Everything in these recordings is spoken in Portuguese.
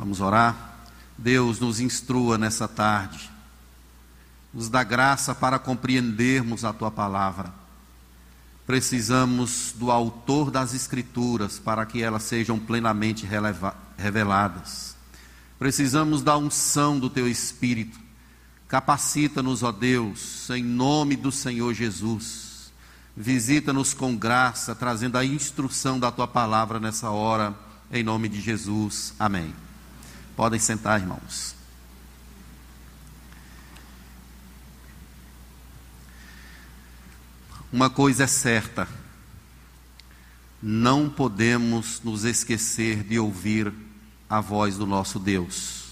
Vamos orar? Deus nos instrua nessa tarde, nos dá graça para compreendermos a tua palavra. Precisamos do autor das Escrituras para que elas sejam plenamente reveladas. Precisamos da unção do teu Espírito. Capacita-nos, ó Deus, em nome do Senhor Jesus. Visita-nos com graça, trazendo a instrução da tua palavra nessa hora, em nome de Jesus. Amém. Podem sentar, irmãos. Uma coisa é certa: não podemos nos esquecer de ouvir a voz do nosso Deus.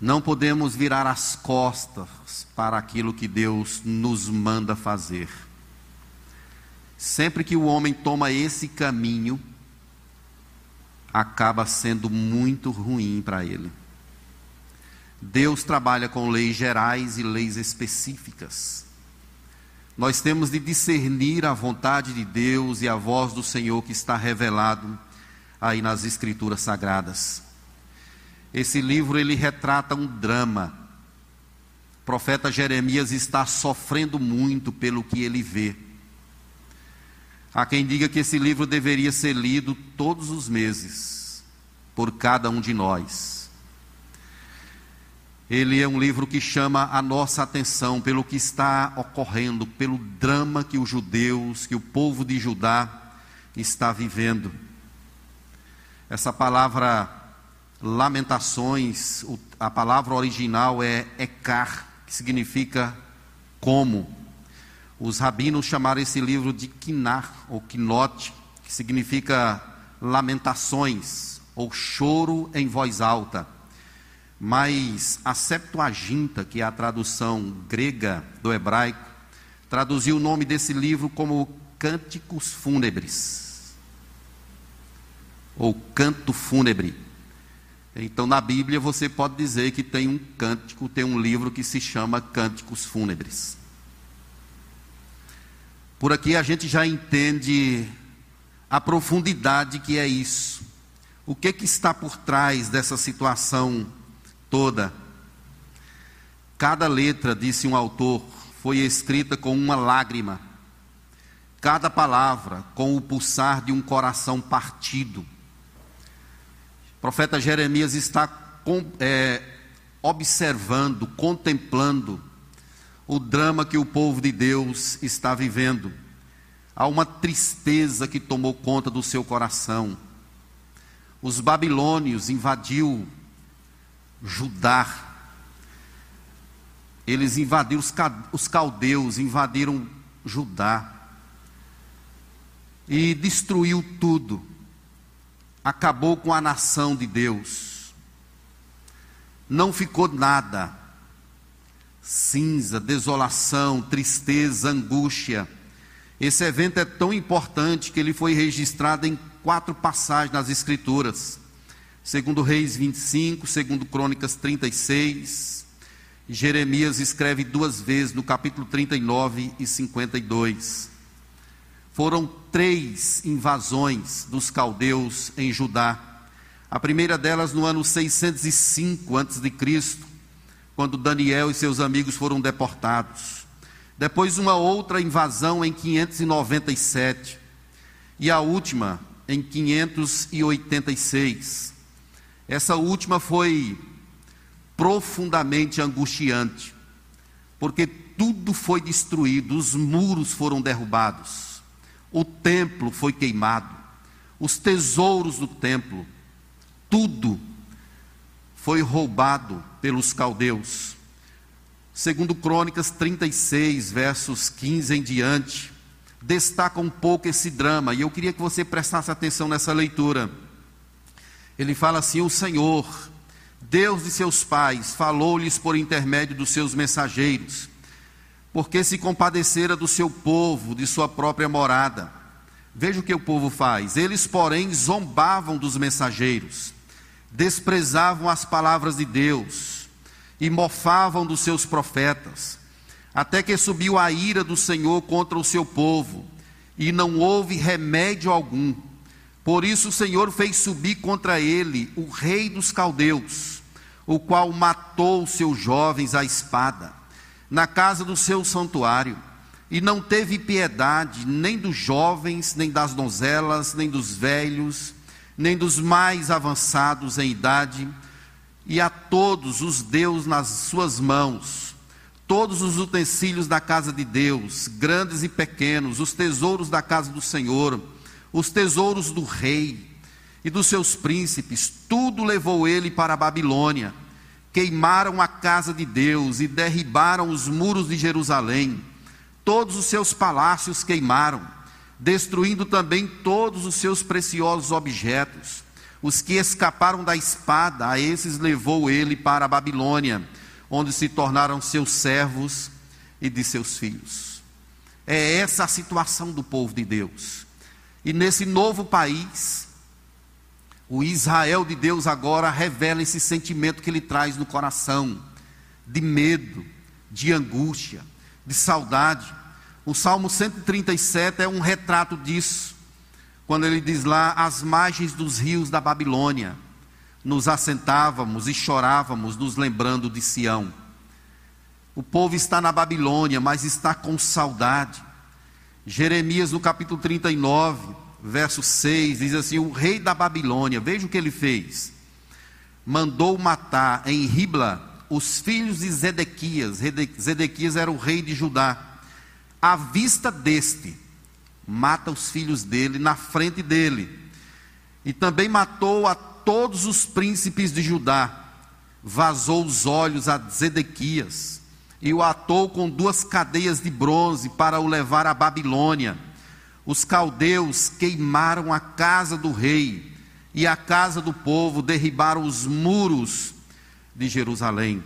Não podemos virar as costas para aquilo que Deus nos manda fazer. Sempre que o homem toma esse caminho, acaba sendo muito ruim para ele. Deus trabalha com leis gerais e leis específicas. Nós temos de discernir a vontade de Deus e a voz do Senhor que está revelado aí nas escrituras sagradas. Esse livro ele retrata um drama. O profeta Jeremias está sofrendo muito pelo que ele vê. Há quem diga que esse livro deveria ser lido todos os meses, por cada um de nós. Ele é um livro que chama a nossa atenção pelo que está ocorrendo, pelo drama que os judeus, que o povo de Judá está vivendo. Essa palavra lamentações, a palavra original é ekar, que significa como. Os rabinos chamaram esse livro de Kinar, ou Kinot, que significa lamentações, ou choro em voz alta. Mas a Septuaginta, que é a tradução grega do hebraico, traduziu o nome desse livro como Cânticos Fúnebres, ou Canto Fúnebre. Então, na Bíblia, você pode dizer que tem um cântico, tem um livro que se chama Cânticos Fúnebres. Por aqui a gente já entende a profundidade que é isso. O que, que está por trás dessa situação toda? Cada letra, disse um autor, foi escrita com uma lágrima. Cada palavra com o pulsar de um coração partido. O profeta Jeremias está é, observando, contemplando o drama que o povo de Deus está vivendo. Há uma tristeza que tomou conta do seu coração. Os babilônios invadiu Judá. Eles invadiram os caldeus, invadiram Judá. E destruiu tudo. Acabou com a nação de Deus. Não ficou nada cinza, desolação, tristeza, angústia. Esse evento é tão importante que ele foi registrado em quatro passagens nas Escrituras. Segundo Reis 25, segundo Crônicas 36. Jeremias escreve duas vezes no capítulo 39 e 52. Foram três invasões dos caldeus em Judá. A primeira delas no ano 605 a.C., quando Daniel e seus amigos foram deportados. Depois, uma outra invasão em 597. E a última em 586. Essa última foi profundamente angustiante, porque tudo foi destruído, os muros foram derrubados, o templo foi queimado, os tesouros do templo, tudo foi roubado pelos caldeus. Segundo Crônicas 36, versos 15 em diante, destaca um pouco esse drama, e eu queria que você prestasse atenção nessa leitura. Ele fala assim: O Senhor, Deus de seus pais, falou-lhes por intermédio dos seus mensageiros, porque se compadecera do seu povo, de sua própria morada. Veja o que o povo faz. Eles, porém, zombavam dos mensageiros desprezavam as palavras de Deus e mofavam dos seus profetas, até que subiu a ira do Senhor contra o seu povo, e não houve remédio algum, Por isso o Senhor fez subir contra ele o rei dos caldeus, o qual matou seus jovens à espada, na casa do seu santuário, e não teve piedade nem dos jovens, nem das donzelas, nem dos velhos, nem dos mais avançados em idade, e a todos os deu nas suas mãos, todos os utensílios da casa de Deus, grandes e pequenos, os tesouros da casa do Senhor, os tesouros do rei e dos seus príncipes, tudo levou ele para a Babilônia. Queimaram a casa de Deus e derribaram os muros de Jerusalém. Todos os seus palácios queimaram, destruindo também todos os seus preciosos objetos. Os que escaparam da espada, a esses levou ele para a Babilônia, onde se tornaram seus servos e de seus filhos. É essa a situação do povo de Deus. E nesse novo país, o Israel de Deus agora revela esse sentimento que ele traz no coração, de medo, de angústia, de saudade. O Salmo 137 é um retrato disso, quando ele diz lá: às margens dos rios da Babilônia, nos assentávamos e chorávamos, nos lembrando de Sião. O povo está na Babilônia, mas está com saudade. Jeremias, no capítulo 39, verso 6, diz assim: O rei da Babilônia, veja o que ele fez. Mandou matar em Ribla os filhos de Zedequias. Zedequias era o rei de Judá. À vista deste, mata os filhos dele na frente dele. E também matou a todos os príncipes de Judá. Vazou os olhos a Zedequias e o atou com duas cadeias de bronze para o levar à Babilônia. Os caldeus queimaram a casa do rei e a casa do povo, derribaram os muros de Jerusalém.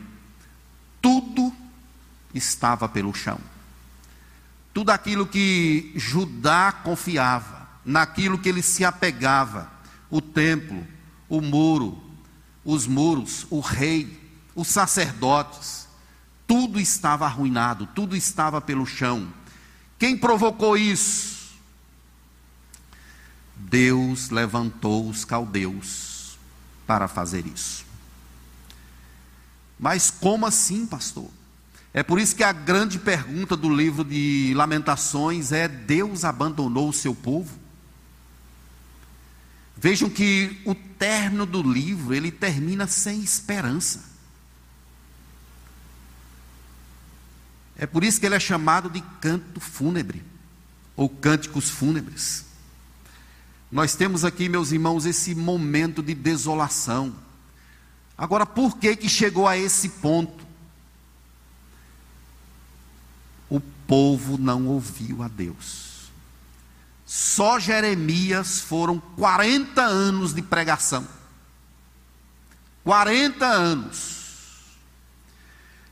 Tudo estava pelo chão. Tudo aquilo que Judá confiava, naquilo que ele se apegava, o templo, o muro, os muros, o rei, os sacerdotes, tudo estava arruinado, tudo estava pelo chão. Quem provocou isso? Deus levantou os caldeus para fazer isso. Mas como assim, pastor? É por isso que a grande pergunta do livro de Lamentações é: Deus abandonou o seu povo? Vejam que o término do livro, ele termina sem esperança. É por isso que ele é chamado de canto fúnebre, ou cânticos fúnebres. Nós temos aqui, meus irmãos, esse momento de desolação. Agora, por que que chegou a esse ponto? O povo não ouviu a Deus. Só Jeremias foram 40 anos de pregação. 40 anos.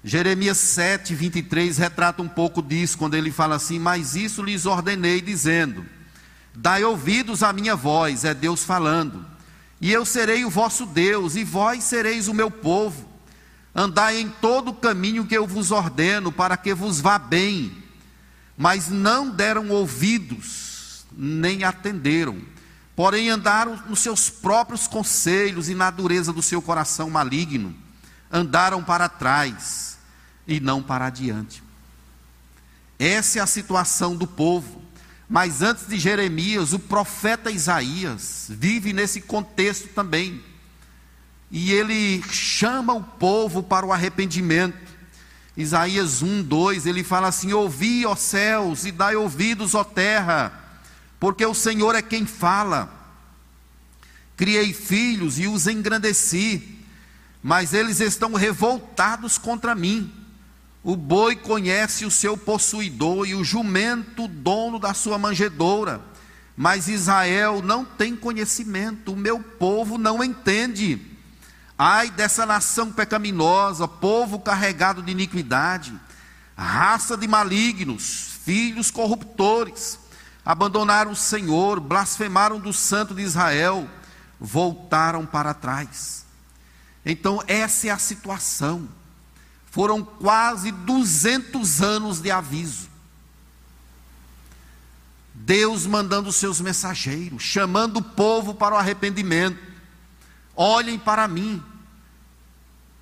Jeremias 7, 23 retrata um pouco disso, quando ele fala assim: Mas isso lhes ordenei, dizendo: Dai ouvidos à minha voz, é Deus falando, e eu serei o vosso Deus, e vós sereis o meu povo. Andai em todo o caminho que eu vos ordeno, para que vos vá bem. Mas não deram ouvidos, nem atenderam, porém andaram nos seus próprios conselhos e na dureza do seu coração maligno, andaram para trás e não para adiante. Essa é a situação do povo. Mas antes de Jeremias, o profeta Isaías vive nesse contexto também. E ele chama o povo para o arrependimento. Isaías 1, 2, ele fala assim: Ouvi, ó céus, e dai ouvidos, ó terra, porque o Senhor é quem fala. Criei filhos e os engrandeci, mas eles estão revoltados contra mim. O boi conhece o seu possuidor e o jumento o dono da sua manjedoura. Mas Israel não tem conhecimento, o meu povo não entende. Ai dessa nação pecaminosa, povo carregado de iniquidade, raça de malignos, filhos corruptores, abandonaram o Senhor, blasfemaram do Santo de Israel, voltaram para trás. Então, essa é a situação. Foram quase 200 anos de aviso. Deus mandando seus mensageiros, chamando o povo para o arrependimento. Olhem para mim.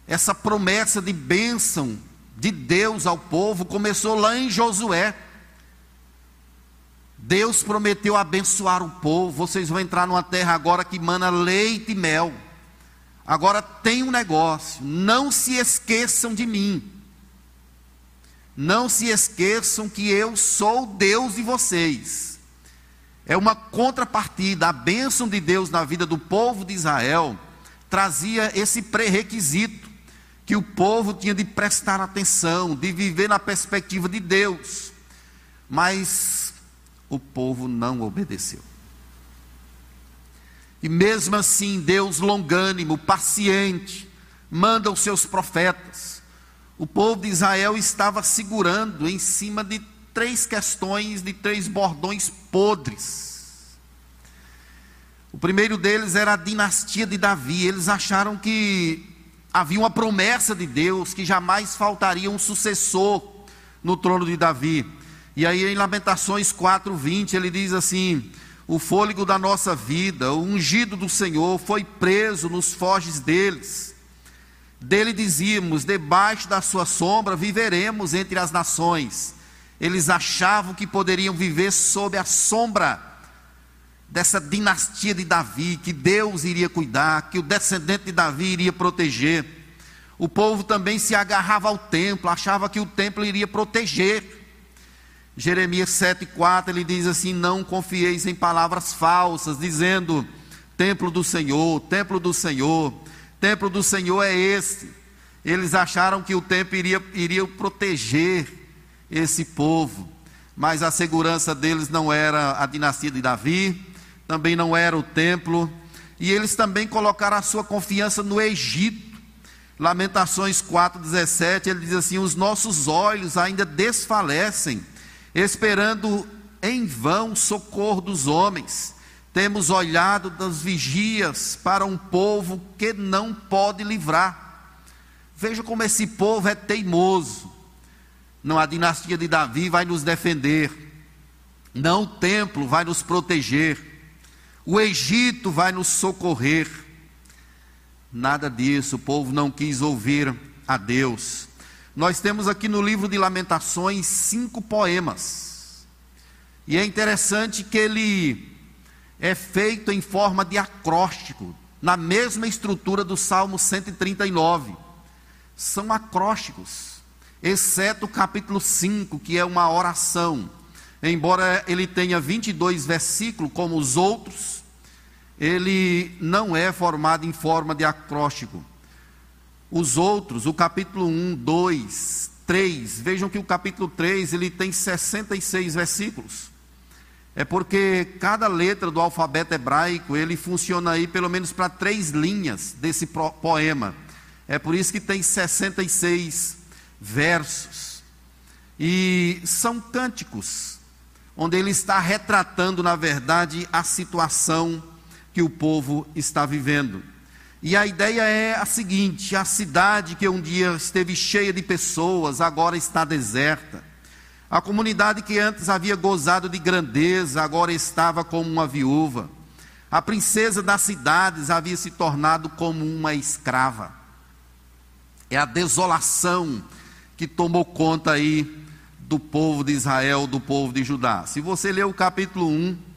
Essa promessa de bênção de Deus ao povo começou lá em Josué. Deus prometeu abençoar o povo. Vocês vão entrar numa terra agora que mana leite e mel. Agora tem um negócio: não se esqueçam de mim. Não se esqueçam que eu sou Deus de vocês. É uma contrapartida. A bênção de Deus na vida do povo de Israel trazia esse pré-requisito que o povo tinha de prestar atenção, de viver na perspectiva de Deus. Mas o povo não obedeceu. E mesmo assim, Deus longânimo, paciente, manda os seus profetas. O povo de Israel estava segurando em cima de três questões, de três bordões podres. O primeiro deles era a dinastia de Davi. Eles acharam que havia uma promessa de Deus que jamais faltaria um sucessor no trono de Davi. E aí em Lamentações 4:20 ele diz assim: O fôlego da nossa vida, o ungido do Senhor foi preso nos foges deles. Dele dizíamos: Debaixo da sua sombra viveremos entre as nações. Eles achavam que poderiam viver sob a sombra dessa dinastia de Davi, que Deus iria cuidar, que o descendente de Davi iria proteger. O povo também se agarrava ao templo, achava que o templo iria proteger. Jeremias 7,4 ele diz assim: Não confieis em palavras falsas, dizendo: Templo do Senhor, templo do Senhor, templo do Senhor é esse. Eles acharam que o templo iria, iria proteger esse povo, mas a segurança deles não era a dinastia de Davi, também não era o templo, e eles também colocaram a sua confiança no Egito. Lamentações 4,17, ele diz assim: Os nossos olhos ainda desfalecem esperando em vão socorro dos homens. Temos olhado das vigias para um povo que não pode livrar. Veja como esse povo é teimoso. Não a dinastia de Davi vai nos defender. Não o templo vai nos proteger. O Egito vai nos socorrer. Nada disso, o povo não quis ouvir a Deus. Nós temos aqui no livro de Lamentações cinco poemas. E é interessante que ele é feito em forma de acróstico, na mesma estrutura do Salmo 139. São acrósticos, exceto o capítulo 5, que é uma oração. Embora ele tenha 22 versículos, como os outros, ele não é formado em forma de acróstico. Os outros, o capítulo 1, 2, 3, vejam que o capítulo 3 ele tem 66 versículos. É porque cada letra do alfabeto hebraico ele funciona aí pelo menos para três linhas desse poema. É por isso que tem 66 versos. E são cânticos, onde ele está retratando, na verdade, a situação que o povo está vivendo. E a ideia é a seguinte: a cidade que um dia esteve cheia de pessoas, agora está deserta. A comunidade que antes havia gozado de grandeza, agora estava como uma viúva. A princesa das cidades havia se tornado como uma escrava. É a desolação que tomou conta aí do povo de Israel, do povo de Judá. Se você ler o capítulo 1,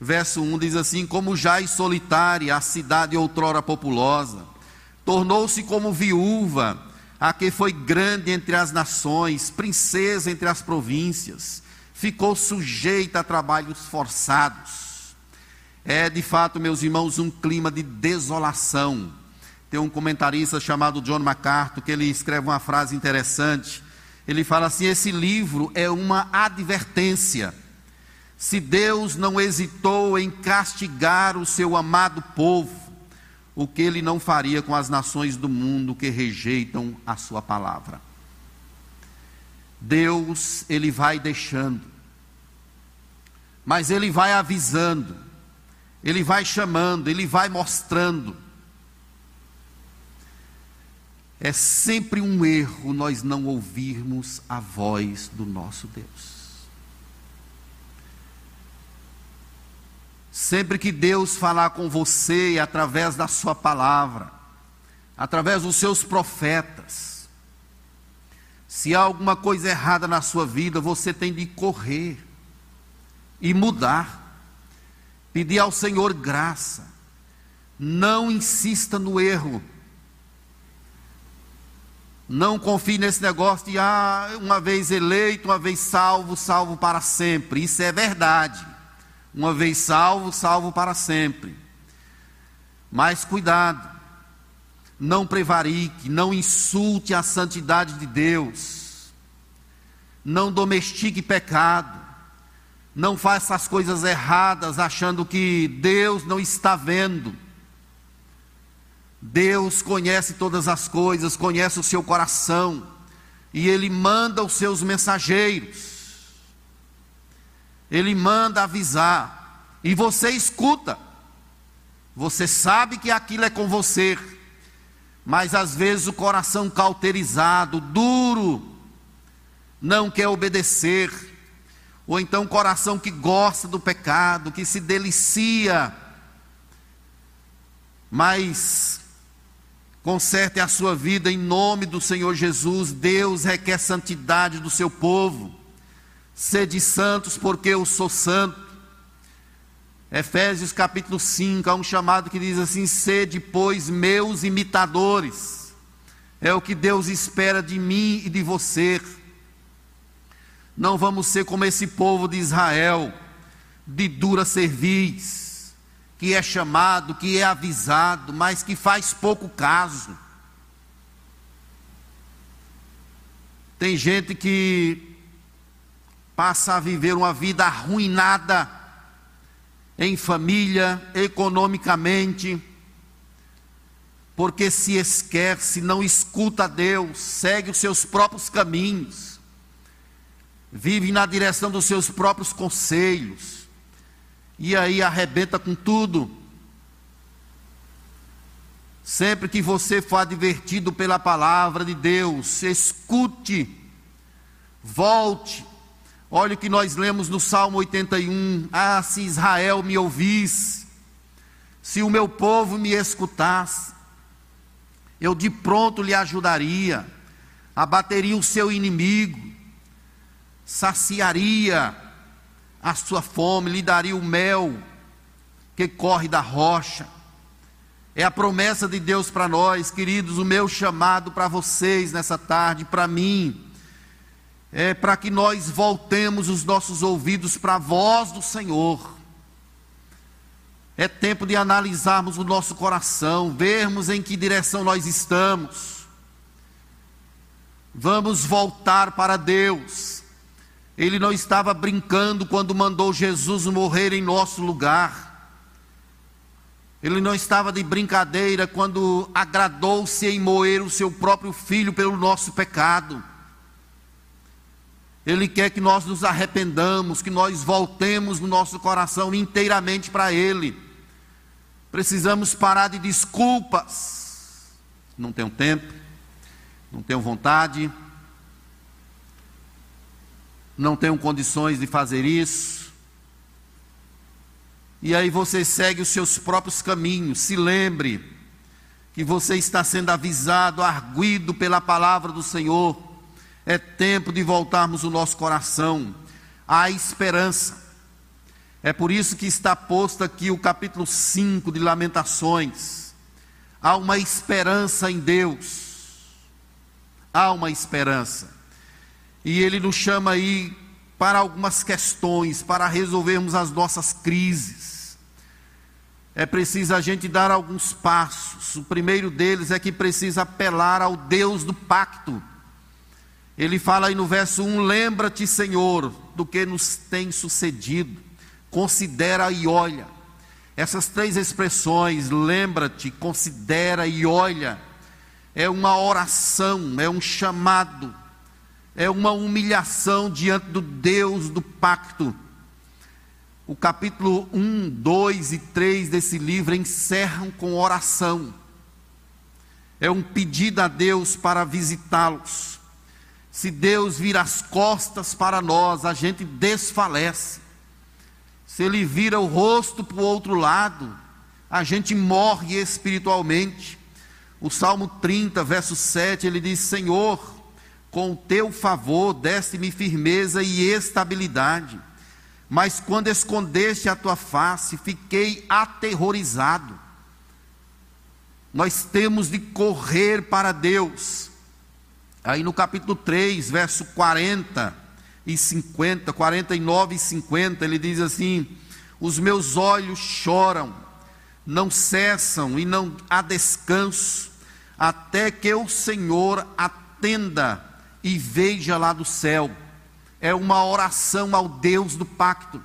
Verso 1 diz assim: Como já solitária a cidade outrora populosa, tornou-se como viúva, a que foi grande entre as nações, princesa entre as províncias, ficou sujeita a trabalhos forçados. É de fato, meus irmãos, um clima de desolação. Tem um comentarista chamado John MacArthur que ele escreve uma frase interessante. Ele fala assim: esse livro é uma advertência se Deus não hesitou em castigar o seu amado povo, o que ele não faria com as nações do mundo que rejeitam a sua palavra? Deus, ele vai deixando, mas ele vai avisando, ele vai chamando, ele vai mostrando. É sempre um erro nós não ouvirmos a voz do nosso Deus. Sempre que Deus falar com você através da Sua palavra, através dos seus profetas, se há alguma coisa errada na sua vida, você tem de correr e mudar, pedir ao Senhor graça. Não insista no erro. Não confie nesse negócio de ah, uma vez eleito, uma vez salvo, salvo para sempre. Isso é verdade. Uma vez salvo, salvo para sempre. Mas cuidado. Não prevarique, não insulte a santidade de Deus. Não domestique pecado. Não faça as coisas erradas achando que Deus não está vendo. Deus conhece todas as coisas, conhece o seu coração, e Ele manda os seus mensageiros, Ele manda avisar, e você escuta, você sabe que aquilo é com você, mas às vezes o coração cauterizado, duro, não quer obedecer, ou então coração que gosta do pecado, que se delicia, mas Conserte a sua vida em nome do Senhor Jesus. Deus requer santidade do seu povo. Sede santos, porque eu sou santo. Efésios capítulo 5, há um chamado que diz assim: Sede, pois, meus imitadores. É o que Deus espera de mim e de você. Não vamos ser como esse povo de Israel, de dura cerviz que é chamado, que é avisado, mas que faz pouco caso. Tem gente que passa a viver uma vida arruinada em família, economicamente, porque se esquece, não escuta a Deus, segue os seus próprios caminhos, vive na direção dos seus próprios conselhos e aí arrebenta com tudo. Sempre que você for advertido pela palavra de Deus, escute, volte. Olha o que nós lemos no Salmo 81: Ah, se Israel me ouvisse, se o meu povo me escutasse, eu de pronto lhe ajudaria, abateria o seu inimigo, saciaria a sua fome, lhe daria o mel que corre da rocha. É a promessa de Deus para nós, queridos, o meu chamado para vocês nessa tarde, para mim, é para que nós voltemos os nossos ouvidos para a voz do Senhor. É tempo de analisarmos o nosso coração, vermos em que direção nós estamos. Vamos voltar para Deus ele não estava brincando quando mandou Jesus morrer em nosso lugar. Ele não estava de brincadeira quando agradou-se em moer o seu próprio filho pelo nosso pecado. Ele quer que nós nos arrependamos, que nós voltemos no nosso coração inteiramente para Ele. Precisamos parar de desculpas. Não tenho tempo, não tenho vontade não tenho condições de fazer isso. E aí você segue os seus próprios caminhos. Se lembre que você está sendo avisado, arguido pela palavra do Senhor. É tempo de voltarmos o nosso coração à esperança. É por isso que está posto aqui o capítulo 5 de Lamentações. Há uma esperança em Deus. Há uma esperança. E ele nos chama aí para algumas questões, para resolvermos as nossas crises. É preciso a gente dar alguns passos. O primeiro deles é que precisa apelar ao Deus do pacto. Ele fala aí no verso 1: Lembra-te, Senhor, do que nos tem sucedido, considera e olha. Essas três expressões, lembra-te, considera e olha, é uma oração, é um chamado é uma humilhação diante do Deus do pacto. O capítulo 1, 2 e 3 desse livro encerram com oração. É um pedido a Deus para visitá-los. Se Deus vir as costas para nós, a gente desfalece. se ele vira o rosto para o outro lado, a gente morre espiritualmente. O Salmo 30, verso 7, ele diz: Senhor, com o teu favor deste-me firmeza e estabilidade, mas quando escondeste a tua face, fiquei aterrorizado. Nós temos de correr para Deus. Aí no capítulo 3, verso 40 e 50, 49 e 50, ele diz assim: Os meus olhos choram, não cessam e não há descanso, até que o Senhor atenda e veja lá do céu. É uma oração ao Deus do pacto.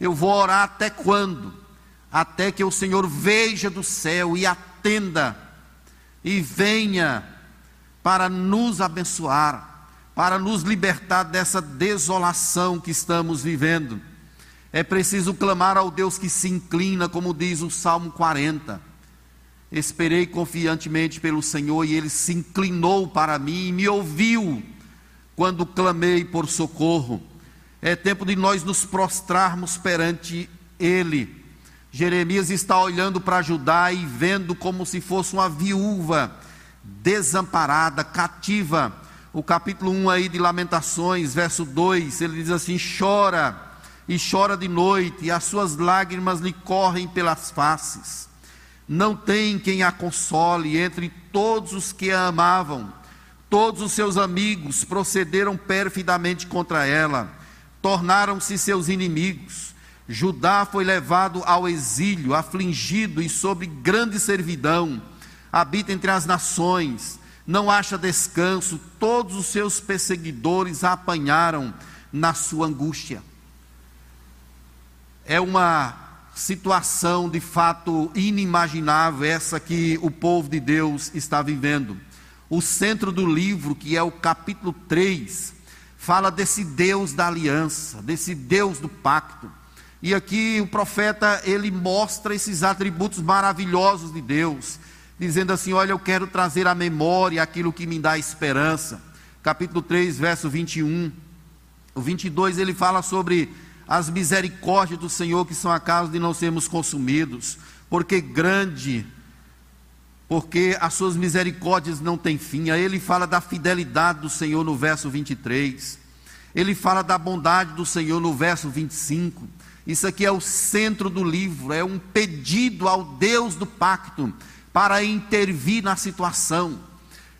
Eu vou orar até quando? Até que o Senhor veja do céu e atenda e venha para nos abençoar para nos libertar dessa desolação que estamos vivendo. É preciso clamar ao Deus que se inclina, como diz o Salmo 40. Esperei confiantemente pelo Senhor e ele se inclinou para mim e me ouviu quando clamei por socorro. É tempo de nós nos prostrarmos perante ele. Jeremias está olhando para Judá e vendo como se fosse uma viúva desamparada, cativa o capítulo 1 aí de Lamentações, verso 2, ele diz assim: chora e chora de noite, e as suas lágrimas lhe correm pelas faces. Não tem quem a console entre todos os que a amavam. Todos os seus amigos procederam perfidamente contra ela, tornaram-se seus inimigos. Judá foi levado ao exílio, afligido e sob grande servidão. Habita entre as nações não acha descanso, todos os seus perseguidores a apanharam na sua angústia. É uma situação de fato inimaginável essa que o povo de Deus está vivendo. O centro do livro, que é o capítulo 3, fala desse Deus da aliança, desse Deus do pacto. E aqui o profeta ele mostra esses atributos maravilhosos de Deus dizendo assim: Olha, eu quero trazer à memória aquilo que me dá esperança. Capítulo 3, verso 21. O 22 ele fala sobre as misericórdias do Senhor que são a causa de não sermos consumidos, porque grande, porque as suas misericórdias não têm fim. Aí ele fala da fidelidade do Senhor no verso 23. Ele fala da bondade do Senhor no verso 25. Isso aqui é o centro do livro, é um pedido ao Deus do pacto para intervir na situação.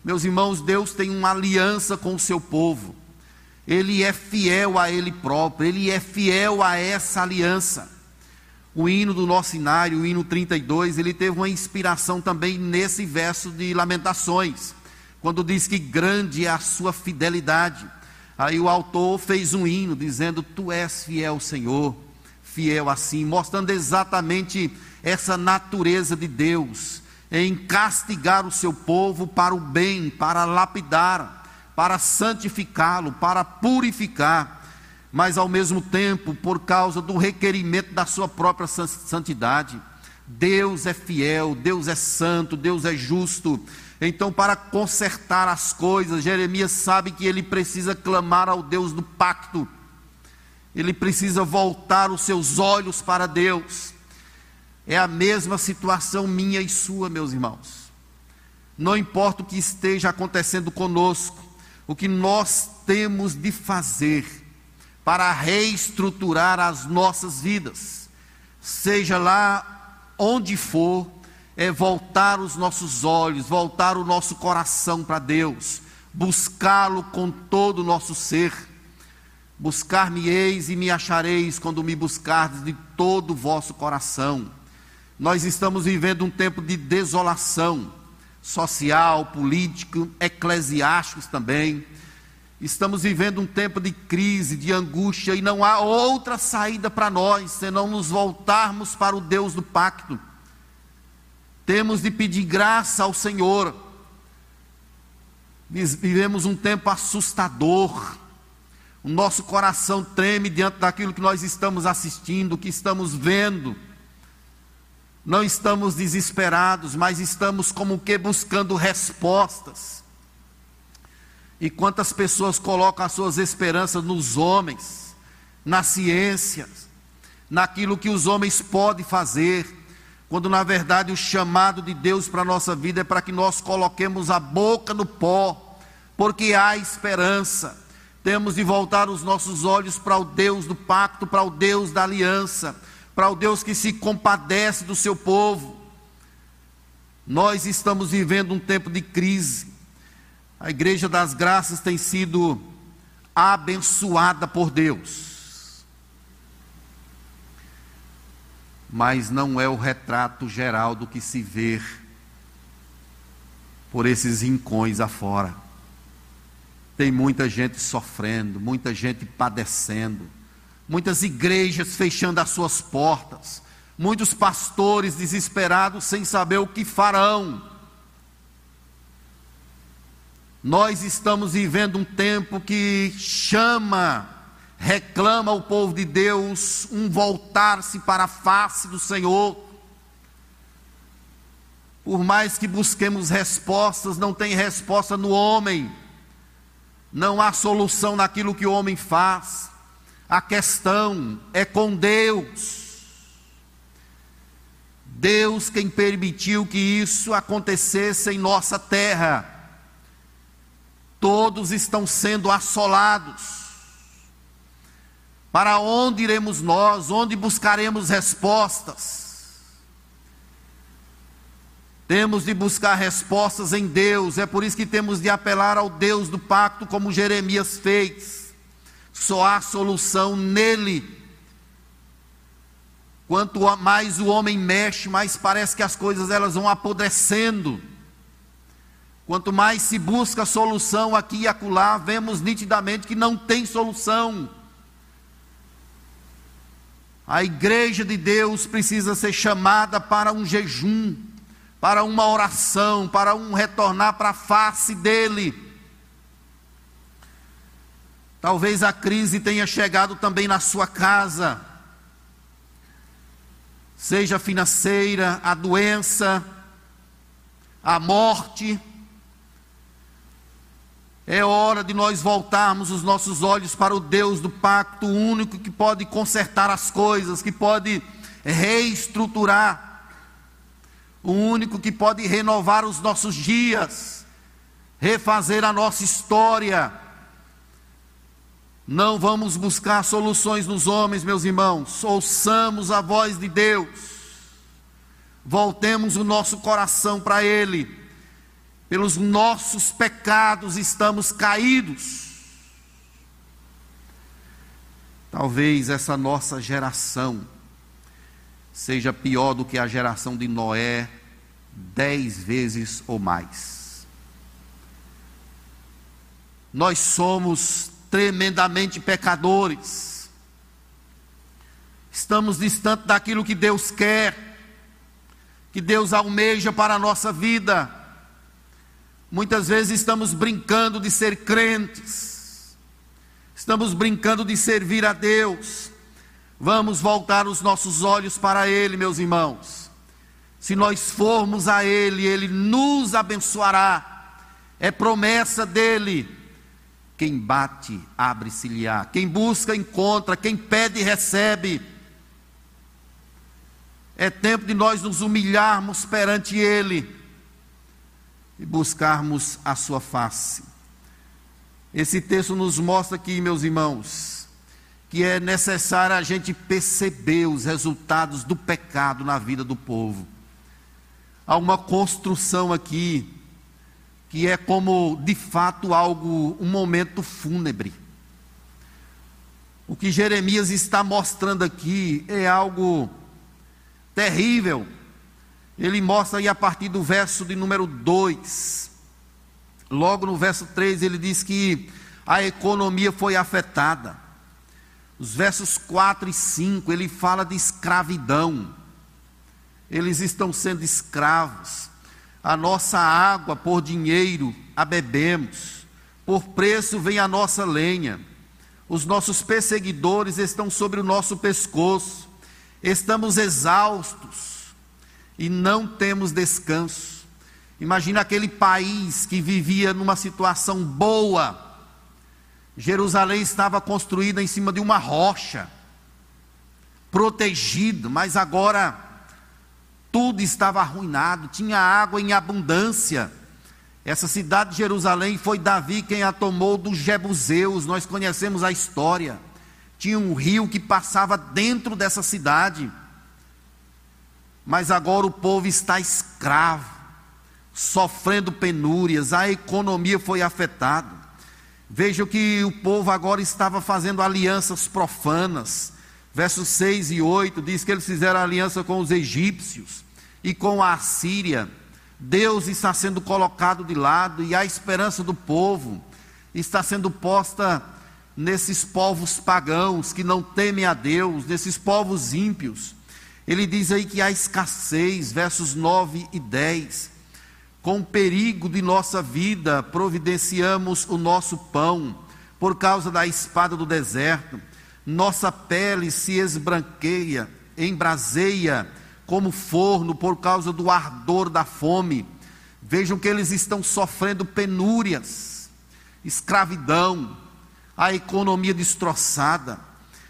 Meus irmãos, Deus tem uma aliança com o seu povo. Ele é fiel a ele próprio, ele é fiel a essa aliança. O hino do nosso inário, o hino 32, ele teve uma inspiração também nesse verso de Lamentações, quando diz que grande é a sua fidelidade. Aí o autor fez um hino dizendo: Tu és fiel, Senhor, fiel assim, mostrando exatamente essa natureza de Deus em castigar o seu povo para o bem, para lapidar, para santificá-lo, para purificar, mas ao mesmo tempo, por causa do requerimento da sua própria santidade. Deus é fiel, Deus é santo, Deus é justo. Então, para consertar as coisas, Jeremias sabe que ele precisa clamar ao Deus do pacto, ele precisa voltar os seus olhos para Deus. É a mesma situação minha e sua, meus irmãos. Não importa o que esteja acontecendo conosco, o que nós temos de fazer para reestruturar as nossas vidas, seja lá onde for, é voltar os nossos olhos, voltar o nosso coração para Deus, buscá-lo com todo o nosso ser. Buscar-me-eis e me achareis quando me buscardes de todo o vosso coração. Nós estamos vivendo um tempo de desolação social, político, eclesiásticos também. Estamos vivendo um tempo de crise, de angústia, e não há outra saída para nós senão nos voltarmos para o Deus do pacto. Temos de pedir graça ao Senhor. Vivemos um tempo assustador. O nosso coração treme diante daquilo que nós estamos assistindo, que estamos vendo. Não estamos desesperados, mas estamos como que buscando respostas. E quantas pessoas colocam as suas esperanças nos homens, na ciência, naquilo que os homens podem fazer, quando na verdade o chamado de Deus para a nossa vida é para que nós coloquemos a boca no pó, porque há esperança. Temos de voltar os nossos olhos para o Deus do pacto, para o Deus da aliança, para o Deus que se compadece do seu povo. Nós estamos vivendo um tempo de crise. A Igreja das Graças tem sido abençoada por Deus. Mas não é o retrato geral do que se vê por esses rincões afora. Tem muita gente sofrendo, muita gente padecendo, muitas igrejas fechando as suas portas, muitos pastores desesperados sem saber o que farão. Nós estamos vivendo um tempo que chama, reclama o povo de Deus um voltar-se para a face do Senhor. Por mais que busquemos respostas, não tem resposta no homem, não há solução naquilo que o homem faz. A questão é com Deus. Deus quem permitiu que isso acontecesse em nossa terra todos estão sendo assolados. Para onde iremos nós? Onde buscaremos respostas? Temos de buscar respostas em Deus, é por isso que temos de apelar ao Deus do pacto, como Jeremias fez. Só há solução nele. Quanto mais o homem mexe, mais parece que as coisas elas vão apodrecendo. Quanto mais se busca solução aqui e acolá, vemos nitidamente que não tem solução. A igreja de Deus precisa ser chamada para um jejum, para uma oração, para um retornar para a face dele. Talvez a crise tenha chegado também na sua casa, seja financeira, a doença, a morte é hora de nós voltarmos os nossos olhos para o Deus do pacto, único que pode consertar as coisas, que pode reestruturar, o único que pode renovar os nossos dias, refazer a nossa história. Não vamos buscar soluções nos homens, meus irmãos, ouçamos a voz de Deus, voltemos o nosso coração para Ele pelos nossos pecados estamos caídos. Talvez essa nossa geração seja pior do que a geração de Noé, dez vezes ou mais. Nós somos tremendamente pecadores, estamos distantes daquilo que Deus quer, que Deus almeja para a nossa vida. Muitas vezes estamos brincando de ser crentes, estamos brincando de servir a Deus. Vamos voltar os nossos olhos para Ele, meus irmãos. Se nós formos a Ele, Ele nos abençoará. É promessa dele. Quem bate, abre-se-lhe-á. Quem busca, encontra. Quem pede, recebe. É tempo de nós nos humilharmos perante Ele e buscarmos a sua face. Esse texto nos mostra aqui, meus irmãos, que é necessário a gente perceber os resultados do pecado na vida do povo. Há uma construção aqui que é como de fato algo, um momento fúnebre. O que Jeremias está mostrando aqui é algo terrível ele mostra aí a partir do verso de número 2. Logo no verso 3 ele diz que a economia foi afetada. Os versos 4 e 5 ele fala de escravidão. Eles estão sendo escravos. A nossa água por dinheiro a bebemos. Por preço vem a nossa lenha. Os nossos perseguidores estão sobre o nosso pescoço. Estamos exaustos e não temos descanso. Imagina aquele país que vivia numa situação boa. Jerusalém estava construída em cima de uma rocha. protegido, mas agora tudo estava arruinado, tinha água em abundância. Essa cidade de Jerusalém foi Davi quem a tomou dos Jebuseus, nós conhecemos a história. Tinha um rio que passava dentro dessa cidade. Mas agora o povo está escravo, sofrendo penúrias, a economia foi afetada. Veja que o povo agora estava fazendo alianças profanas. Versos 6 e 8 diz que eles fizeram aliança com os egípcios e com a Assíria. Deus está sendo colocado de lado e a esperança do povo está sendo posta nesses povos pagãos que não temem a Deus, nesses povos ímpios. Ele diz aí que há escassez, versos 9 e 10. Com perigo de nossa vida, providenciamos o nosso pão, por causa da espada do deserto. Nossa pele se esbranqueia, embraseia como forno por causa do ardor da fome. Vejam que eles estão sofrendo penúrias, escravidão, a economia destroçada.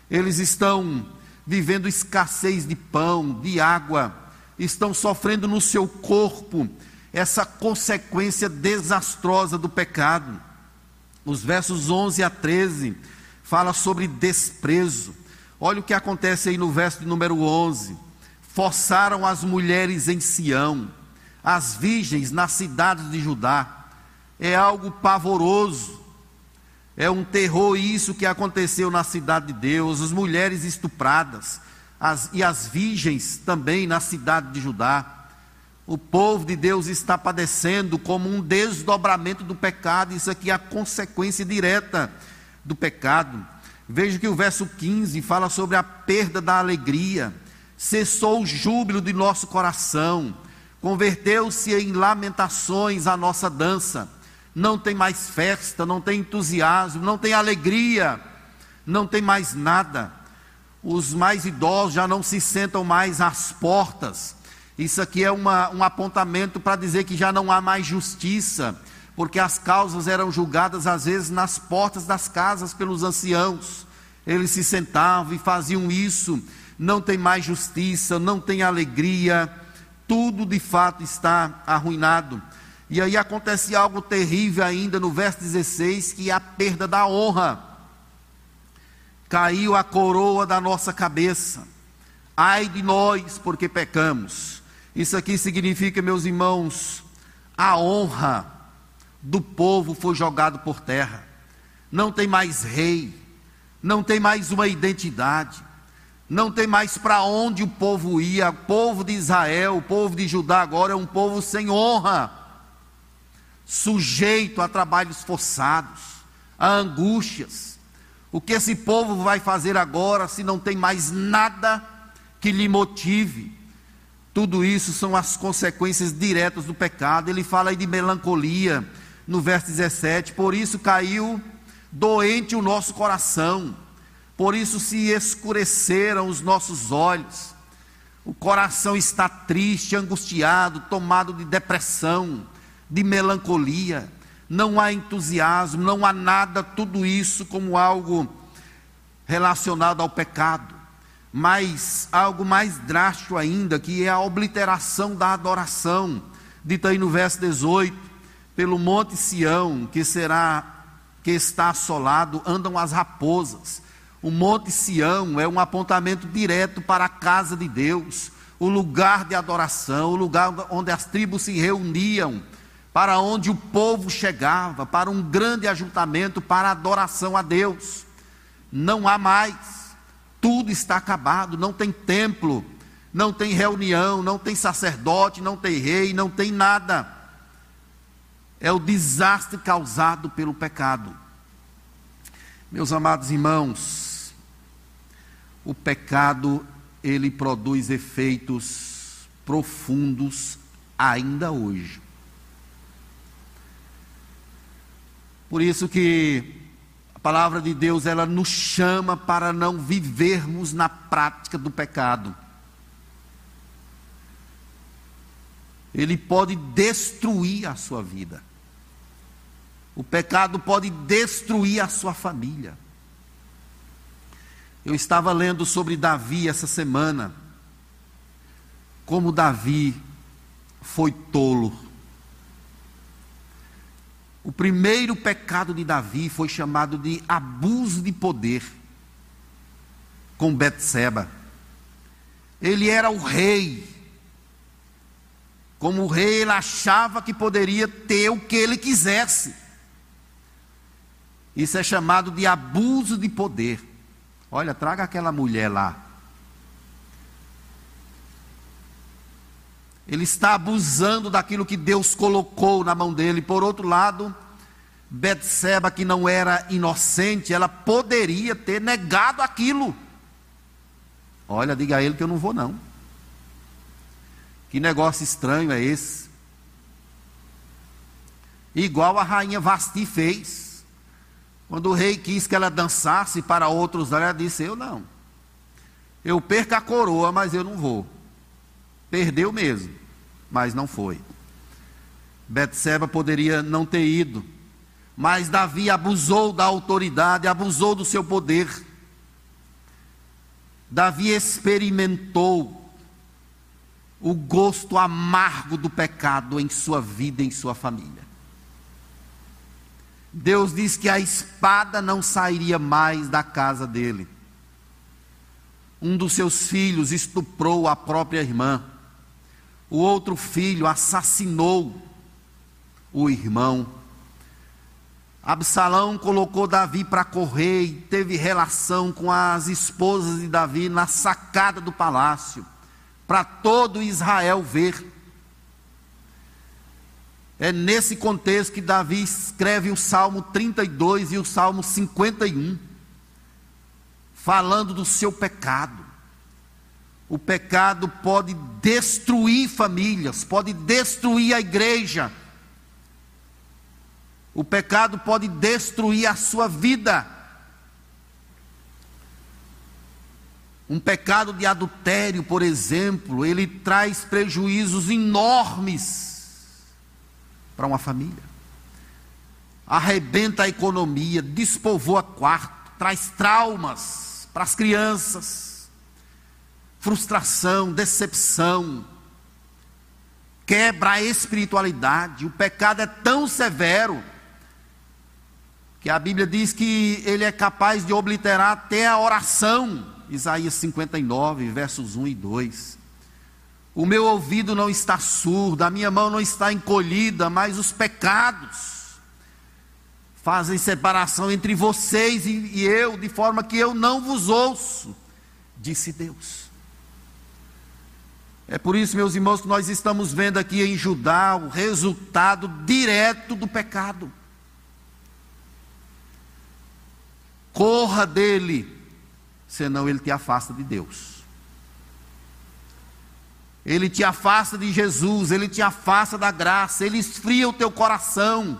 Eles estão vivendo escassez de pão, de água, estão sofrendo no seu corpo essa consequência desastrosa do pecado. Os versos 11 a 13 fala sobre desprezo. Olha o que acontece aí no verso de número 11. Forçaram as mulheres em Sião, as virgens nas cidades de Judá. É algo pavoroso. É um terror isso que aconteceu na cidade de Deus, as mulheres estupradas, as, e as virgens também na cidade de Judá. O povo de Deus está padecendo como um desdobramento do pecado, isso aqui é a consequência direta do pecado. Veja que o verso 15 fala sobre a perda da alegria, cessou o júbilo de nosso coração, converteu-se em lamentações a nossa dança não tem mais festa, não tem entusiasmo, não tem alegria, não tem mais nada. Os mais idosos já não se sentam mais às portas. Isso aqui é uma, um apontamento para dizer que já não há mais justiça, porque as causas eram julgadas às vezes nas portas das casas pelos anciãos. Eles se sentavam e faziam isso. Não tem mais justiça, não tem alegria, tudo de fato está arruinado. E aí acontece algo terrível ainda no verso 16, que é a perda da honra. Caiu a coroa da nossa cabeça. Ai de nós, porque pecamos. Isso aqui significa, meus irmãos, a honra do povo foi jogado por terra. Não tem mais rei, não tem mais uma identidade, não tem mais para onde o povo ia. O povo de Israel, o povo de Judá agora é um povo sem honra sujeito a trabalhos forçados, a angústias. O que esse povo vai fazer agora se não tem mais nada que lhe motive? Tudo isso são as consequências diretas do pecado. Ele fala aí de melancolia no verso 17: Por isso caiu doente o nosso coração, por isso se escureceram os nossos olhos. O coração está triste, angustiado, tomado de depressão de melancolia, não há entusiasmo, não há nada, tudo isso como algo relacionado ao pecado. Mas algo mais drástico ainda, que é a obliteração da adoração, dita aí no verso 18: pelo monte Sião, que será que está assolado, andam as raposas. O monte Sião é um apontamento direto para a casa de Deus, o lugar de adoração, o lugar onde as tribos se reuniam para onde o povo chegava, para um grande ajuntamento, para adoração a Deus. Não há mais, tudo está acabado, não tem templo, não tem reunião, não tem sacerdote, não tem rei, não tem nada. É o desastre causado pelo pecado. Meus amados irmãos, o pecado ele produz efeitos profundos ainda hoje. Por isso que a palavra de Deus ela nos chama para não vivermos na prática do pecado. Ele pode destruir a sua vida. O pecado pode destruir a sua família. Eu estava lendo sobre Davi essa semana. Como Davi foi tolo. O primeiro pecado de Davi foi chamado de abuso de poder com Betseba. Ele era o rei. Como rei, ele achava que poderia ter o que ele quisesse. Isso é chamado de abuso de poder. Olha, traga aquela mulher lá. Ele está abusando daquilo que Deus colocou na mão dele. Por outro lado, Betseba, que não era inocente, ela poderia ter negado aquilo. Olha, diga a ele que eu não vou não. Que negócio estranho é esse? Igual a rainha Vasti fez. Quando o rei quis que ela dançasse para outros, ela disse: Eu não. Eu perco a coroa, mas eu não vou. Perdeu mesmo, mas não foi. Betseba poderia não ter ido, mas Davi abusou da autoridade, abusou do seu poder. Davi experimentou o gosto amargo do pecado em sua vida, em sua família. Deus diz que a espada não sairia mais da casa dele. Um dos seus filhos estuprou a própria irmã. O outro filho assassinou o irmão. Absalão colocou Davi para correr e teve relação com as esposas de Davi na sacada do palácio, para todo Israel ver. É nesse contexto que Davi escreve o Salmo 32 e o Salmo 51, falando do seu pecado. O pecado pode destruir famílias, pode destruir a igreja. O pecado pode destruir a sua vida. Um pecado de adultério, por exemplo, ele traz prejuízos enormes para uma família. Arrebenta a economia, despovoa quarto, traz traumas para as crianças frustração, decepção, quebra a espiritualidade. O pecado é tão severo que a Bíblia diz que ele é capaz de obliterar até a oração. Isaías 59, versos 1 e 2. O meu ouvido não está surdo, a minha mão não está encolhida, mas os pecados fazem separação entre vocês e, eu, de forma que eu não vos ouço, disse Deus. É por isso, meus irmãos, que nós estamos vendo aqui em Judá o resultado direto do pecado. Corra dele, senão ele te afasta de Deus. Ele te afasta de Jesus, ele te afasta da graça, ele esfria o teu coração.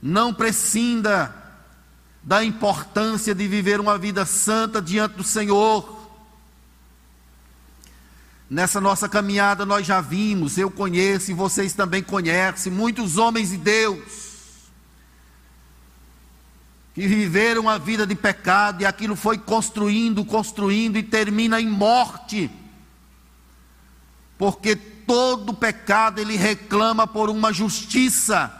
Não prescinda da importância de viver uma vida santa diante do Senhor. Nessa nossa caminhada nós já vimos, eu conheço e vocês também conhecem, muitos homens de Deus que viveram a vida de pecado e aquilo foi construindo, construindo e termina em morte. Porque todo pecado ele reclama por uma justiça.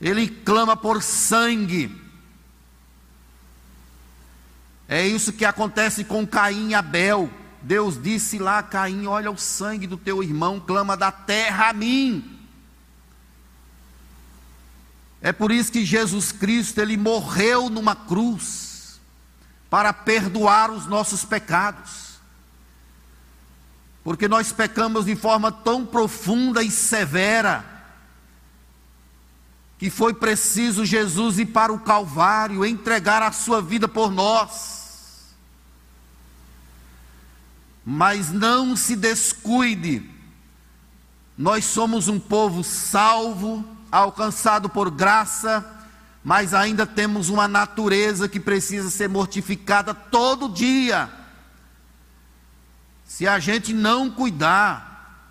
Ele clama por sangue. É isso que acontece com Caim e Abel. Deus disse lá Caim: Olha o sangue do teu irmão, clama da terra a mim. É por isso que Jesus Cristo, ele morreu numa cruz para perdoar os nossos pecados. Porque nós pecamos de forma tão profunda e severa, que foi preciso Jesus ir para o Calvário, entregar a sua vida por nós. Mas não se descuide, nós somos um povo salvo, alcançado por graça, mas ainda temos uma natureza que precisa ser mortificada todo dia. Se a gente não cuidar,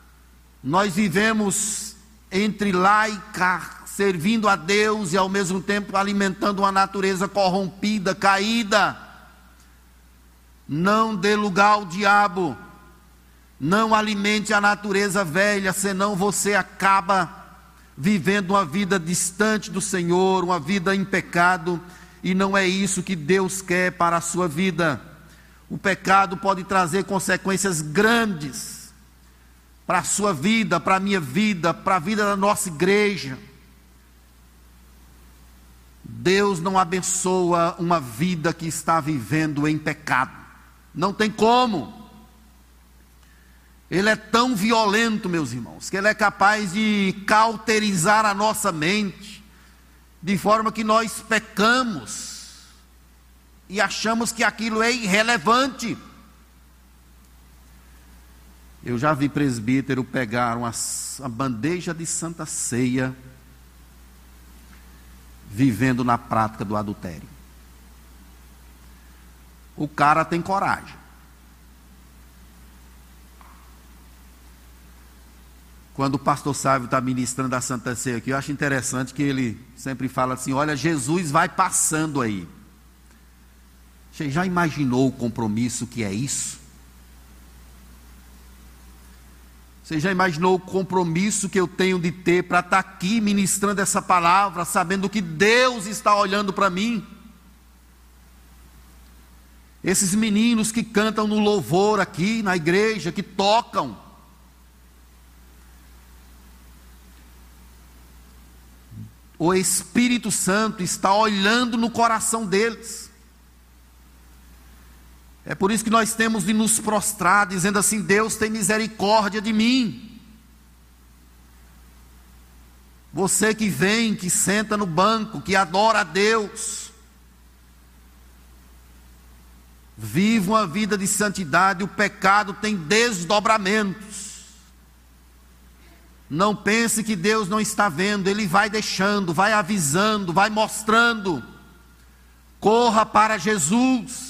nós vivemos entre lá e cá, servindo a Deus e ao mesmo tempo alimentando uma natureza corrompida, caída. Não dê lugar ao diabo. Não alimente a natureza velha, senão você acaba vivendo uma vida distante do Senhor, uma vida em pecado, e não é isso que Deus quer para a sua vida. O pecado pode trazer consequências grandes para a sua vida, para a minha vida, para a vida da nossa igreja. Deus não abençoa uma vida que está vivendo em pecado. Não tem como. Ele é tão violento, meus irmãos, que ele é capaz de cauterizar a nossa mente, de forma que nós pecamos e achamos que aquilo é irrelevante. Eu já vi presbítero pegar uma, uma bandeja de santa ceia, vivendo na prática do adultério. O cara tem coragem. quando o pastor Sávio está ministrando a Santa Ceia aqui, eu acho interessante que ele sempre fala assim: olha, Jesus vai passando aí. Você já imaginou o compromisso que é isso? Você já imaginou o compromisso que eu tenho de ter para estar tá aqui ministrando essa palavra, sabendo que Deus está olhando para mim? Esses meninos que cantam no louvor aqui na igreja, que tocam, o Espírito Santo está olhando no coração deles. É por isso que nós temos de nos prostrar, dizendo assim: Deus tem misericórdia de mim. Você que vem, que senta no banco, que adora a Deus, vive uma vida de santidade, o pecado tem desdobramentos. Não pense que Deus não está vendo, Ele vai deixando, vai avisando, vai mostrando. Corra para Jesus.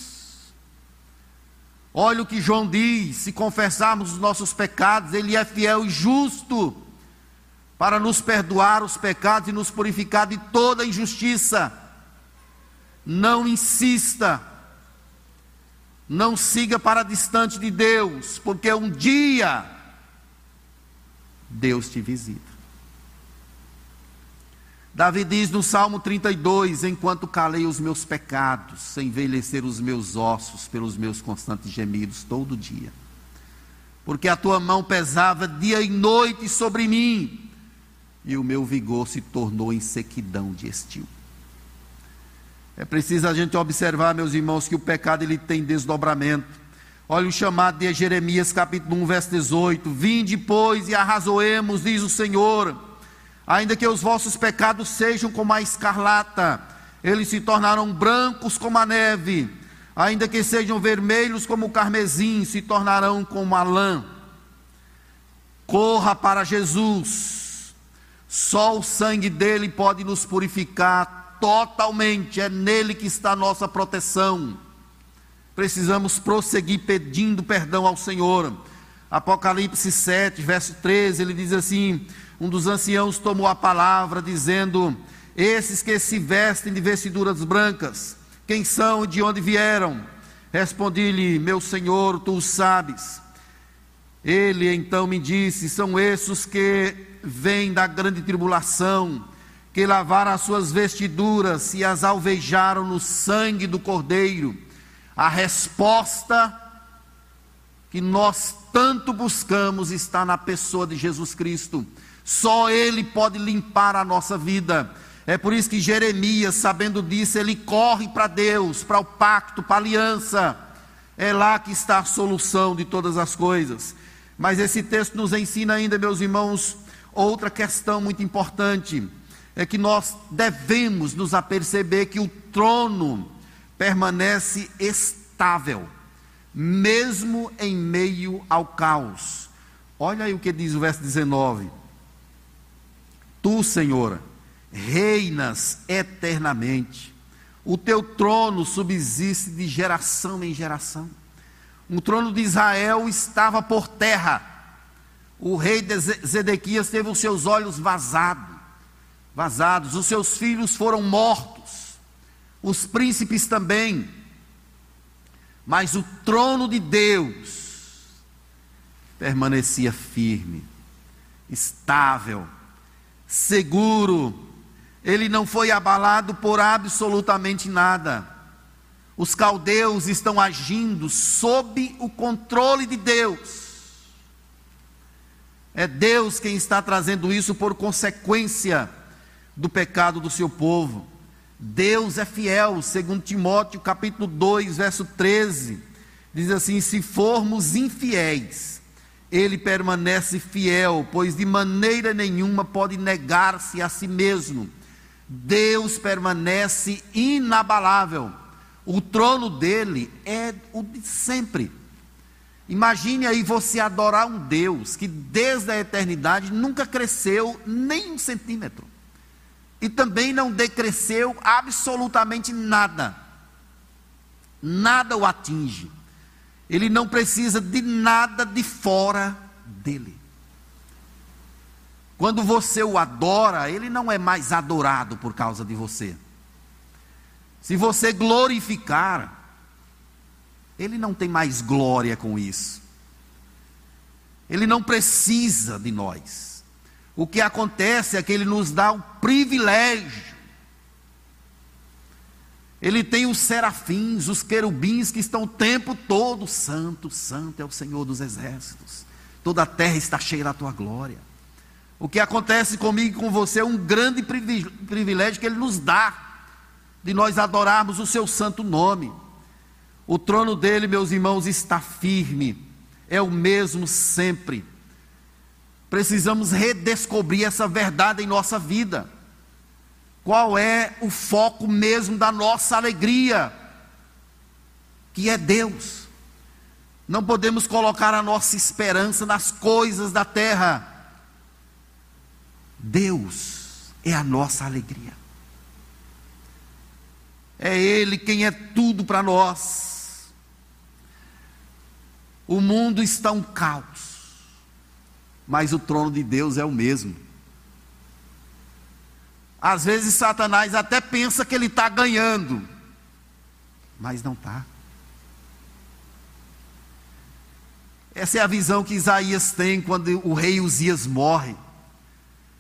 Olha o que João diz: se confessarmos os nossos pecados, Ele é fiel e justo para nos perdoar os pecados e nos purificar de toda injustiça. Não insista, não siga para distante de Deus, porque um dia Deus te visita. Davi diz no Salmo 32: Enquanto calei os meus pecados, envelhecer os meus ossos pelos meus constantes gemidos todo dia. Porque a tua mão pesava dia e noite sobre mim, e o meu vigor se tornou em sequidão de estio. É preciso a gente observar, meus irmãos, que o pecado ele tem desdobramento. Olha o chamado de Jeremias capítulo 1, verso 18: Vinde, pois, e arrazoemos, diz o Senhor, ainda que os vossos pecados sejam como a escarlata, eles se tornarão brancos como a neve, ainda que sejam vermelhos como o carmesim, se tornarão como a lã. Corra para Jesus, só o sangue dele pode nos purificar totalmente, é nele que está a nossa proteção precisamos prosseguir pedindo perdão ao Senhor. Apocalipse 7, verso 13, ele diz assim: Um dos anciãos tomou a palavra, dizendo: Esses que se vestem de vestiduras brancas, quem são e de onde vieram? Respondi-lhe: Meu senhor, tu o sabes. Ele então me disse: São esses que vêm da grande tribulação, que lavaram as suas vestiduras e as alvejaram no sangue do Cordeiro a resposta que nós tanto buscamos está na pessoa de Jesus Cristo. Só Ele pode limpar a nossa vida. É por isso que Jeremias, sabendo disso, ele corre para Deus, para o pacto, para a aliança. É lá que está a solução de todas as coisas. Mas esse texto nos ensina ainda, meus irmãos, outra questão muito importante. É que nós devemos nos aperceber que o trono permanece estável, mesmo em meio ao caos. Olha aí o que diz o verso 19: Tu, Senhor, reinas eternamente, o teu trono subsiste de geração em geração. O trono de Israel estava por terra. O rei Zedequias teve os seus olhos vazados vazados, os seus filhos foram mortos, os príncipes também. Mas o trono de Deus permanecia firme, estável, seguro. Ele não foi abalado por absolutamente nada. Os caldeus estão agindo sob o controle de Deus. É Deus quem está trazendo isso por consequência do pecado do seu povo. Deus é fiel, segundo Timóteo capítulo 2, verso 13, diz assim: se formos infiéis, ele permanece fiel, pois de maneira nenhuma pode negar-se a si mesmo. Deus permanece inabalável. O trono dele é o de sempre. Imagine aí você adorar um Deus que desde a eternidade nunca cresceu nem um centímetro e também não decresceu absolutamente nada. Nada o atinge. Ele não precisa de nada de fora dele. Quando você o adora, ele não é mais adorado por causa de você. Se você glorificar, ele não tem mais glória com isso. Ele não precisa de nós. O que acontece é que ele nos dá o privilégio. Ele tem os serafins, os querubins que estão o tempo todo, santo, santo é o Senhor dos exércitos. Toda a terra está cheia da tua glória. O que acontece comigo e com você é um grande privilégio que ele nos dá de nós adorarmos o seu santo nome. O trono dele, meus irmãos, está firme, é o mesmo sempre. Precisamos redescobrir essa verdade em nossa vida. Qual é o foco mesmo da nossa alegria? Que é Deus. Não podemos colocar a nossa esperança nas coisas da terra. Deus é a nossa alegria. É Ele quem é tudo para nós. O mundo está um caos mas o trono de Deus é o mesmo. Às vezes Satanás até pensa que ele está ganhando, mas não está. Essa é a visão que Isaías tem quando o rei Uzias morre.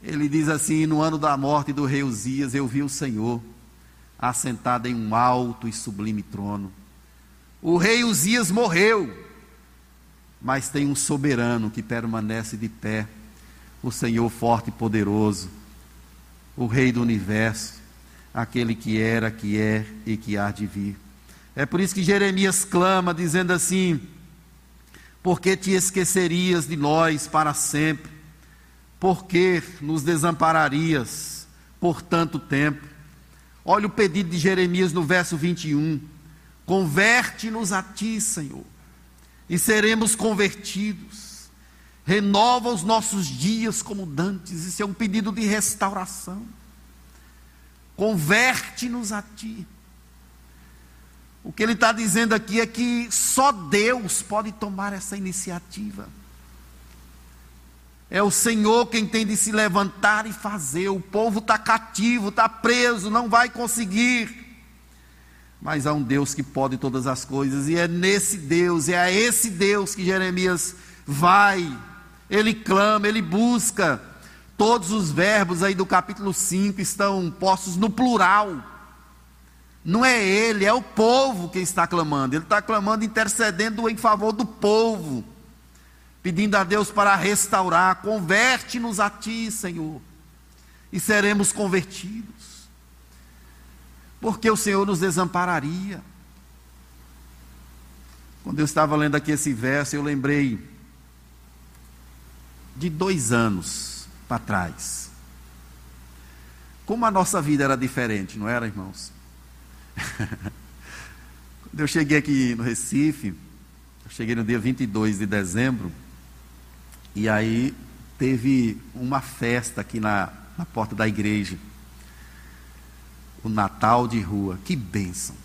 Ele diz assim: No ano da morte do rei Uzias, eu vi o Senhor assentado em um alto e sublime trono. O rei Uzias morreu, mas tem um soberano que permanece de pé, o Senhor forte e poderoso, o Rei do universo, aquele que era, que é e que há de vir. É por isso que Jeremias clama, dizendo assim: Por que te esquecerias de nós para sempre? Por que nos desampararias por tanto tempo? Olha o pedido de Jeremias no verso 21. Converte-nos a ti, Senhor e seremos convertidos. Renova os nossos dias como dantes, isso é um pedido de restauração. Converte-nos a Ti. O que ele está dizendo aqui é que só Deus pode tomar essa iniciativa. É o Senhor quem tem de se levantar e fazer. O povo está cativo, está preso, não vai conseguir. Mas há um Deus que pode todas as coisas, e é nesse Deus, é a esse Deus que Jeremias vai, ele clama, ele busca. Todos os verbos aí do capítulo 5 estão postos no plural. Não é ele, é o povo que está clamando. Ele está clamando, intercedendo em favor do povo, pedindo a Deus para restaurar. Converte-nos a ti, Senhor, e seremos convertidos porque o Senhor nos desampararia. Quando eu estava lendo aqui esse verso, eu lembrei de dois anos para trás. Como a nossa vida era diferente, não era, irmãos? Quando eu cheguei aqui no Recife, eu cheguei no dia 22 de dezembro, e aí teve uma festa aqui na, na porta da igreja o Natal de rua. Que bênção.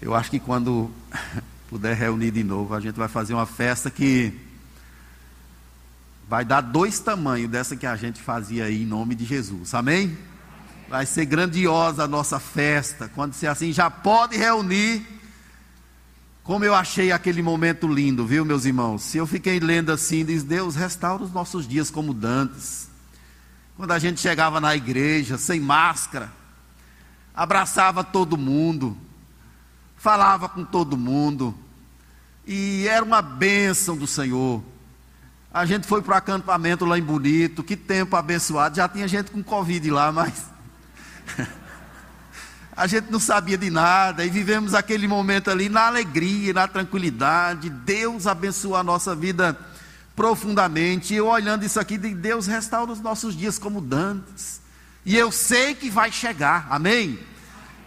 Eu acho que quando puder reunir de novo, a gente vai fazer uma festa que Vai dar dois tamanhos dessa que a gente fazia aí em nome de Jesus. Amém? Vai ser grandiosa a nossa festa. Quando se assim já pode reunir. Como eu achei aquele momento lindo, viu, meus irmãos? Se eu fiquei lendo assim, diz Deus, restaura os nossos dias como dantes. Quando a gente chegava na igreja, sem máscara, abraçava todo mundo, falava com todo mundo, e era uma bênção do Senhor. A gente foi para o acampamento lá em Bonito, que tempo abençoado. Já tinha gente com Covid lá, mas. a gente não sabia de nada e vivemos aquele momento ali na alegria, na tranquilidade. Deus abençoou a nossa vida profundamente. Eu olhando isso aqui, Deus restaura os nossos dias como dantes. E eu sei que vai chegar, amém?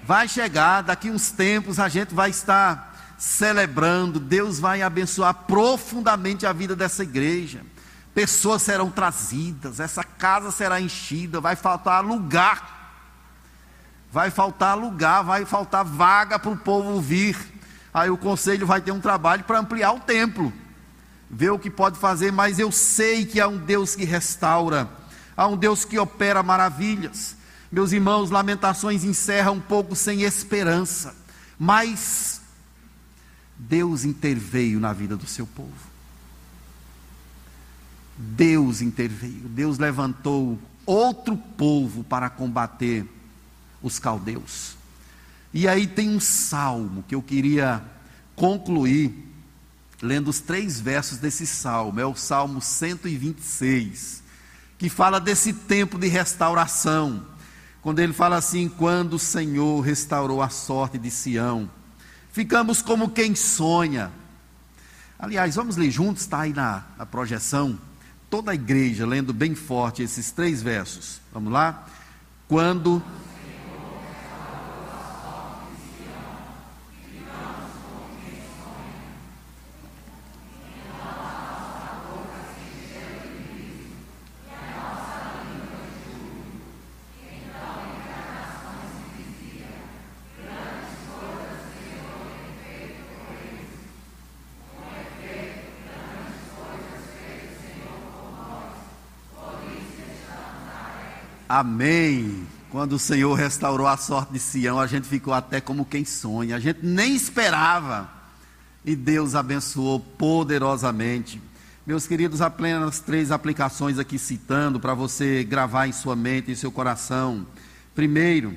Vai chegar, daqui uns tempos a gente vai estar celebrando, Deus vai abençoar profundamente a vida dessa igreja. Pessoas serão trazidas, essa casa será enchida, vai faltar lugar. Vai faltar lugar, vai faltar vaga para o povo vir. Aí o conselho vai ter um trabalho para ampliar o templo, ver o que pode fazer, mas eu sei que há um Deus que restaura, há um Deus que opera maravilhas. Meus irmãos, Lamentações encerra um pouco sem esperança, mas Deus interveio na vida do seu povo. Deus interveio. Deus levantou outro povo para combater os caldeus. E aí tem um salmo que eu queria concluir lendo os três versos desse salmo. É o Salmo 126, que fala desse tempo de restauração. Quando ele fala assim: quando o Senhor restaurou a sorte de Sião ficamos como quem sonha. Aliás, vamos ler juntos, está aí na, na projeção, toda a igreja lendo bem forte esses três versos. Vamos lá? Quando Amém. Quando o Senhor restaurou a sorte de Sião, a gente ficou até como quem sonha. A gente nem esperava. E Deus abençoou poderosamente. Meus queridos, apenas três aplicações aqui citando para você gravar em sua mente, em seu coração. Primeiro,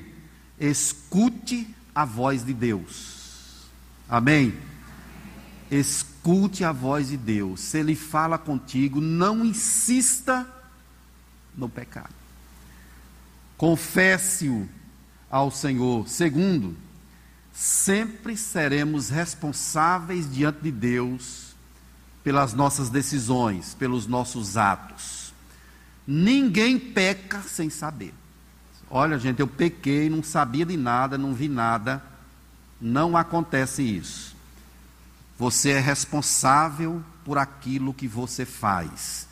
escute a voz de Deus. Amém? Escute a voz de Deus. Se Ele fala contigo, não insista no pecado confesse-o ao Senhor. Segundo, sempre seremos responsáveis diante de Deus pelas nossas decisões, pelos nossos atos. Ninguém peca sem saber. Olha, gente, eu pequei, não sabia de nada, não vi nada. Não acontece isso. Você é responsável por aquilo que você faz.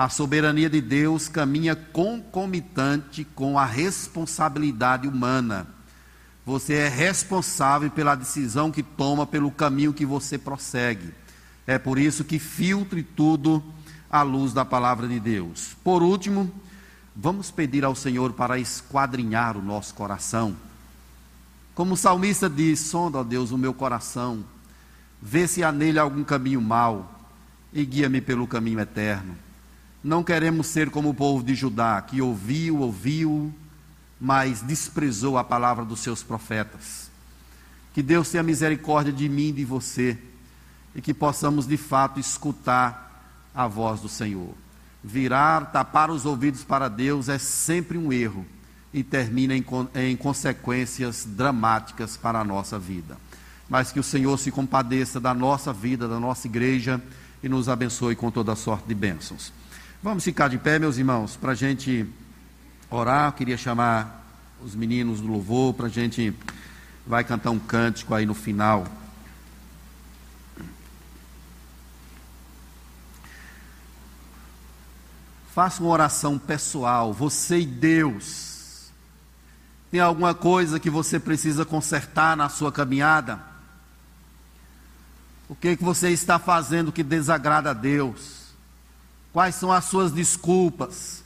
A soberania de Deus caminha concomitante com a responsabilidade humana. Você é responsável pela decisão que toma, pelo caminho que você prossegue. É por isso que filtre tudo à luz da palavra de Deus. Por último, vamos pedir ao Senhor para esquadrinhar o nosso coração. Como o salmista diz: sonda, ó Deus, o meu coração, vê se há nele algum caminho mau e guia-me pelo caminho eterno. Não queremos ser como o povo de Judá, que ouviu, ouviu, mas desprezou a palavra dos seus profetas. Que Deus tenha misericórdia de mim e de você, e que possamos de fato escutar a voz do Senhor. Virar, tapar os ouvidos para Deus é sempre um erro e termina em, em consequências dramáticas para a nossa vida. Mas que o Senhor se compadeça da nossa vida, da nossa igreja e nos abençoe com toda sorte de bênçãos. Vamos ficar de pé, meus irmãos, para a gente orar. Eu queria chamar os meninos do louvor para a gente vai cantar um cântico aí no final. Faça uma oração pessoal, você e Deus. Tem alguma coisa que você precisa consertar na sua caminhada? O que, que você está fazendo que desagrada a Deus? Quais são as suas desculpas?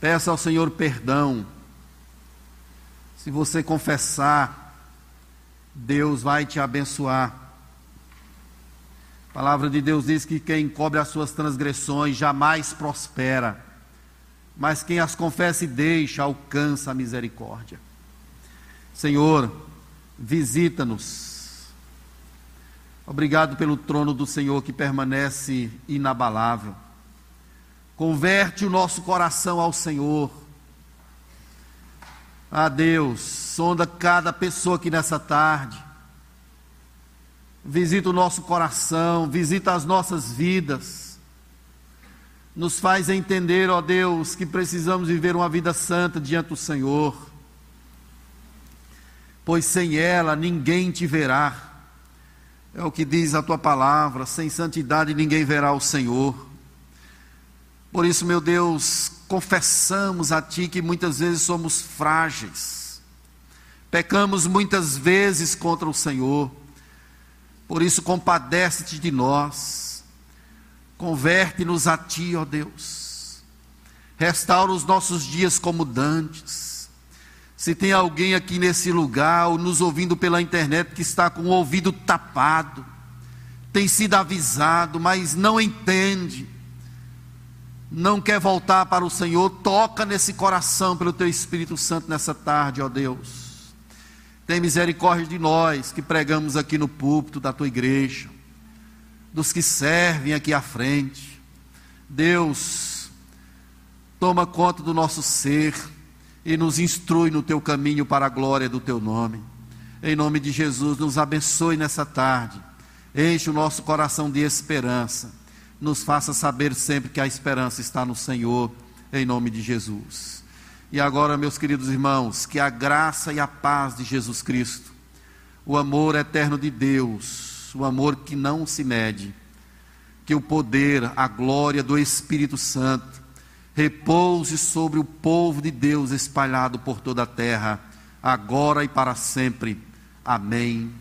Peça ao Senhor perdão. Se você confessar, Deus vai te abençoar. A palavra de Deus diz que quem cobre as suas transgressões jamais prospera, mas quem as confessa e deixa alcança a misericórdia. Senhor, visita-nos. Obrigado pelo trono do Senhor que permanece inabalável. Converte o nosso coração ao Senhor. Ah, Deus, sonda cada pessoa aqui nessa tarde. Visita o nosso coração, visita as nossas vidas. Nos faz entender, ó Deus, que precisamos viver uma vida santa diante do Senhor. Pois sem ela ninguém te verá. É o que diz a tua palavra: sem santidade ninguém verá o Senhor. Por isso, meu Deus, confessamos a Ti que muitas vezes somos frágeis, pecamos muitas vezes contra o Senhor, por isso, compadece-te de nós, converte-nos a Ti, ó Deus, restaura os nossos dias como dantes. Se tem alguém aqui nesse lugar, ou nos ouvindo pela internet, que está com o ouvido tapado, tem sido avisado, mas não entende, não quer voltar para o Senhor, toca nesse coração pelo teu Espírito Santo nessa tarde, ó Deus. Tem misericórdia de nós que pregamos aqui no púlpito da tua igreja, dos que servem aqui à frente. Deus, toma conta do nosso ser e nos instrui no teu caminho para a glória do teu nome. Em nome de Jesus, nos abençoe nessa tarde. Enche o nosso coração de esperança nos faça saber sempre que a esperança está no Senhor, em nome de Jesus. E agora, meus queridos irmãos, que a graça e a paz de Jesus Cristo, o amor eterno de Deus, o amor que não se mede, que o poder, a glória do Espírito Santo repouse sobre o povo de Deus espalhado por toda a terra, agora e para sempre. Amém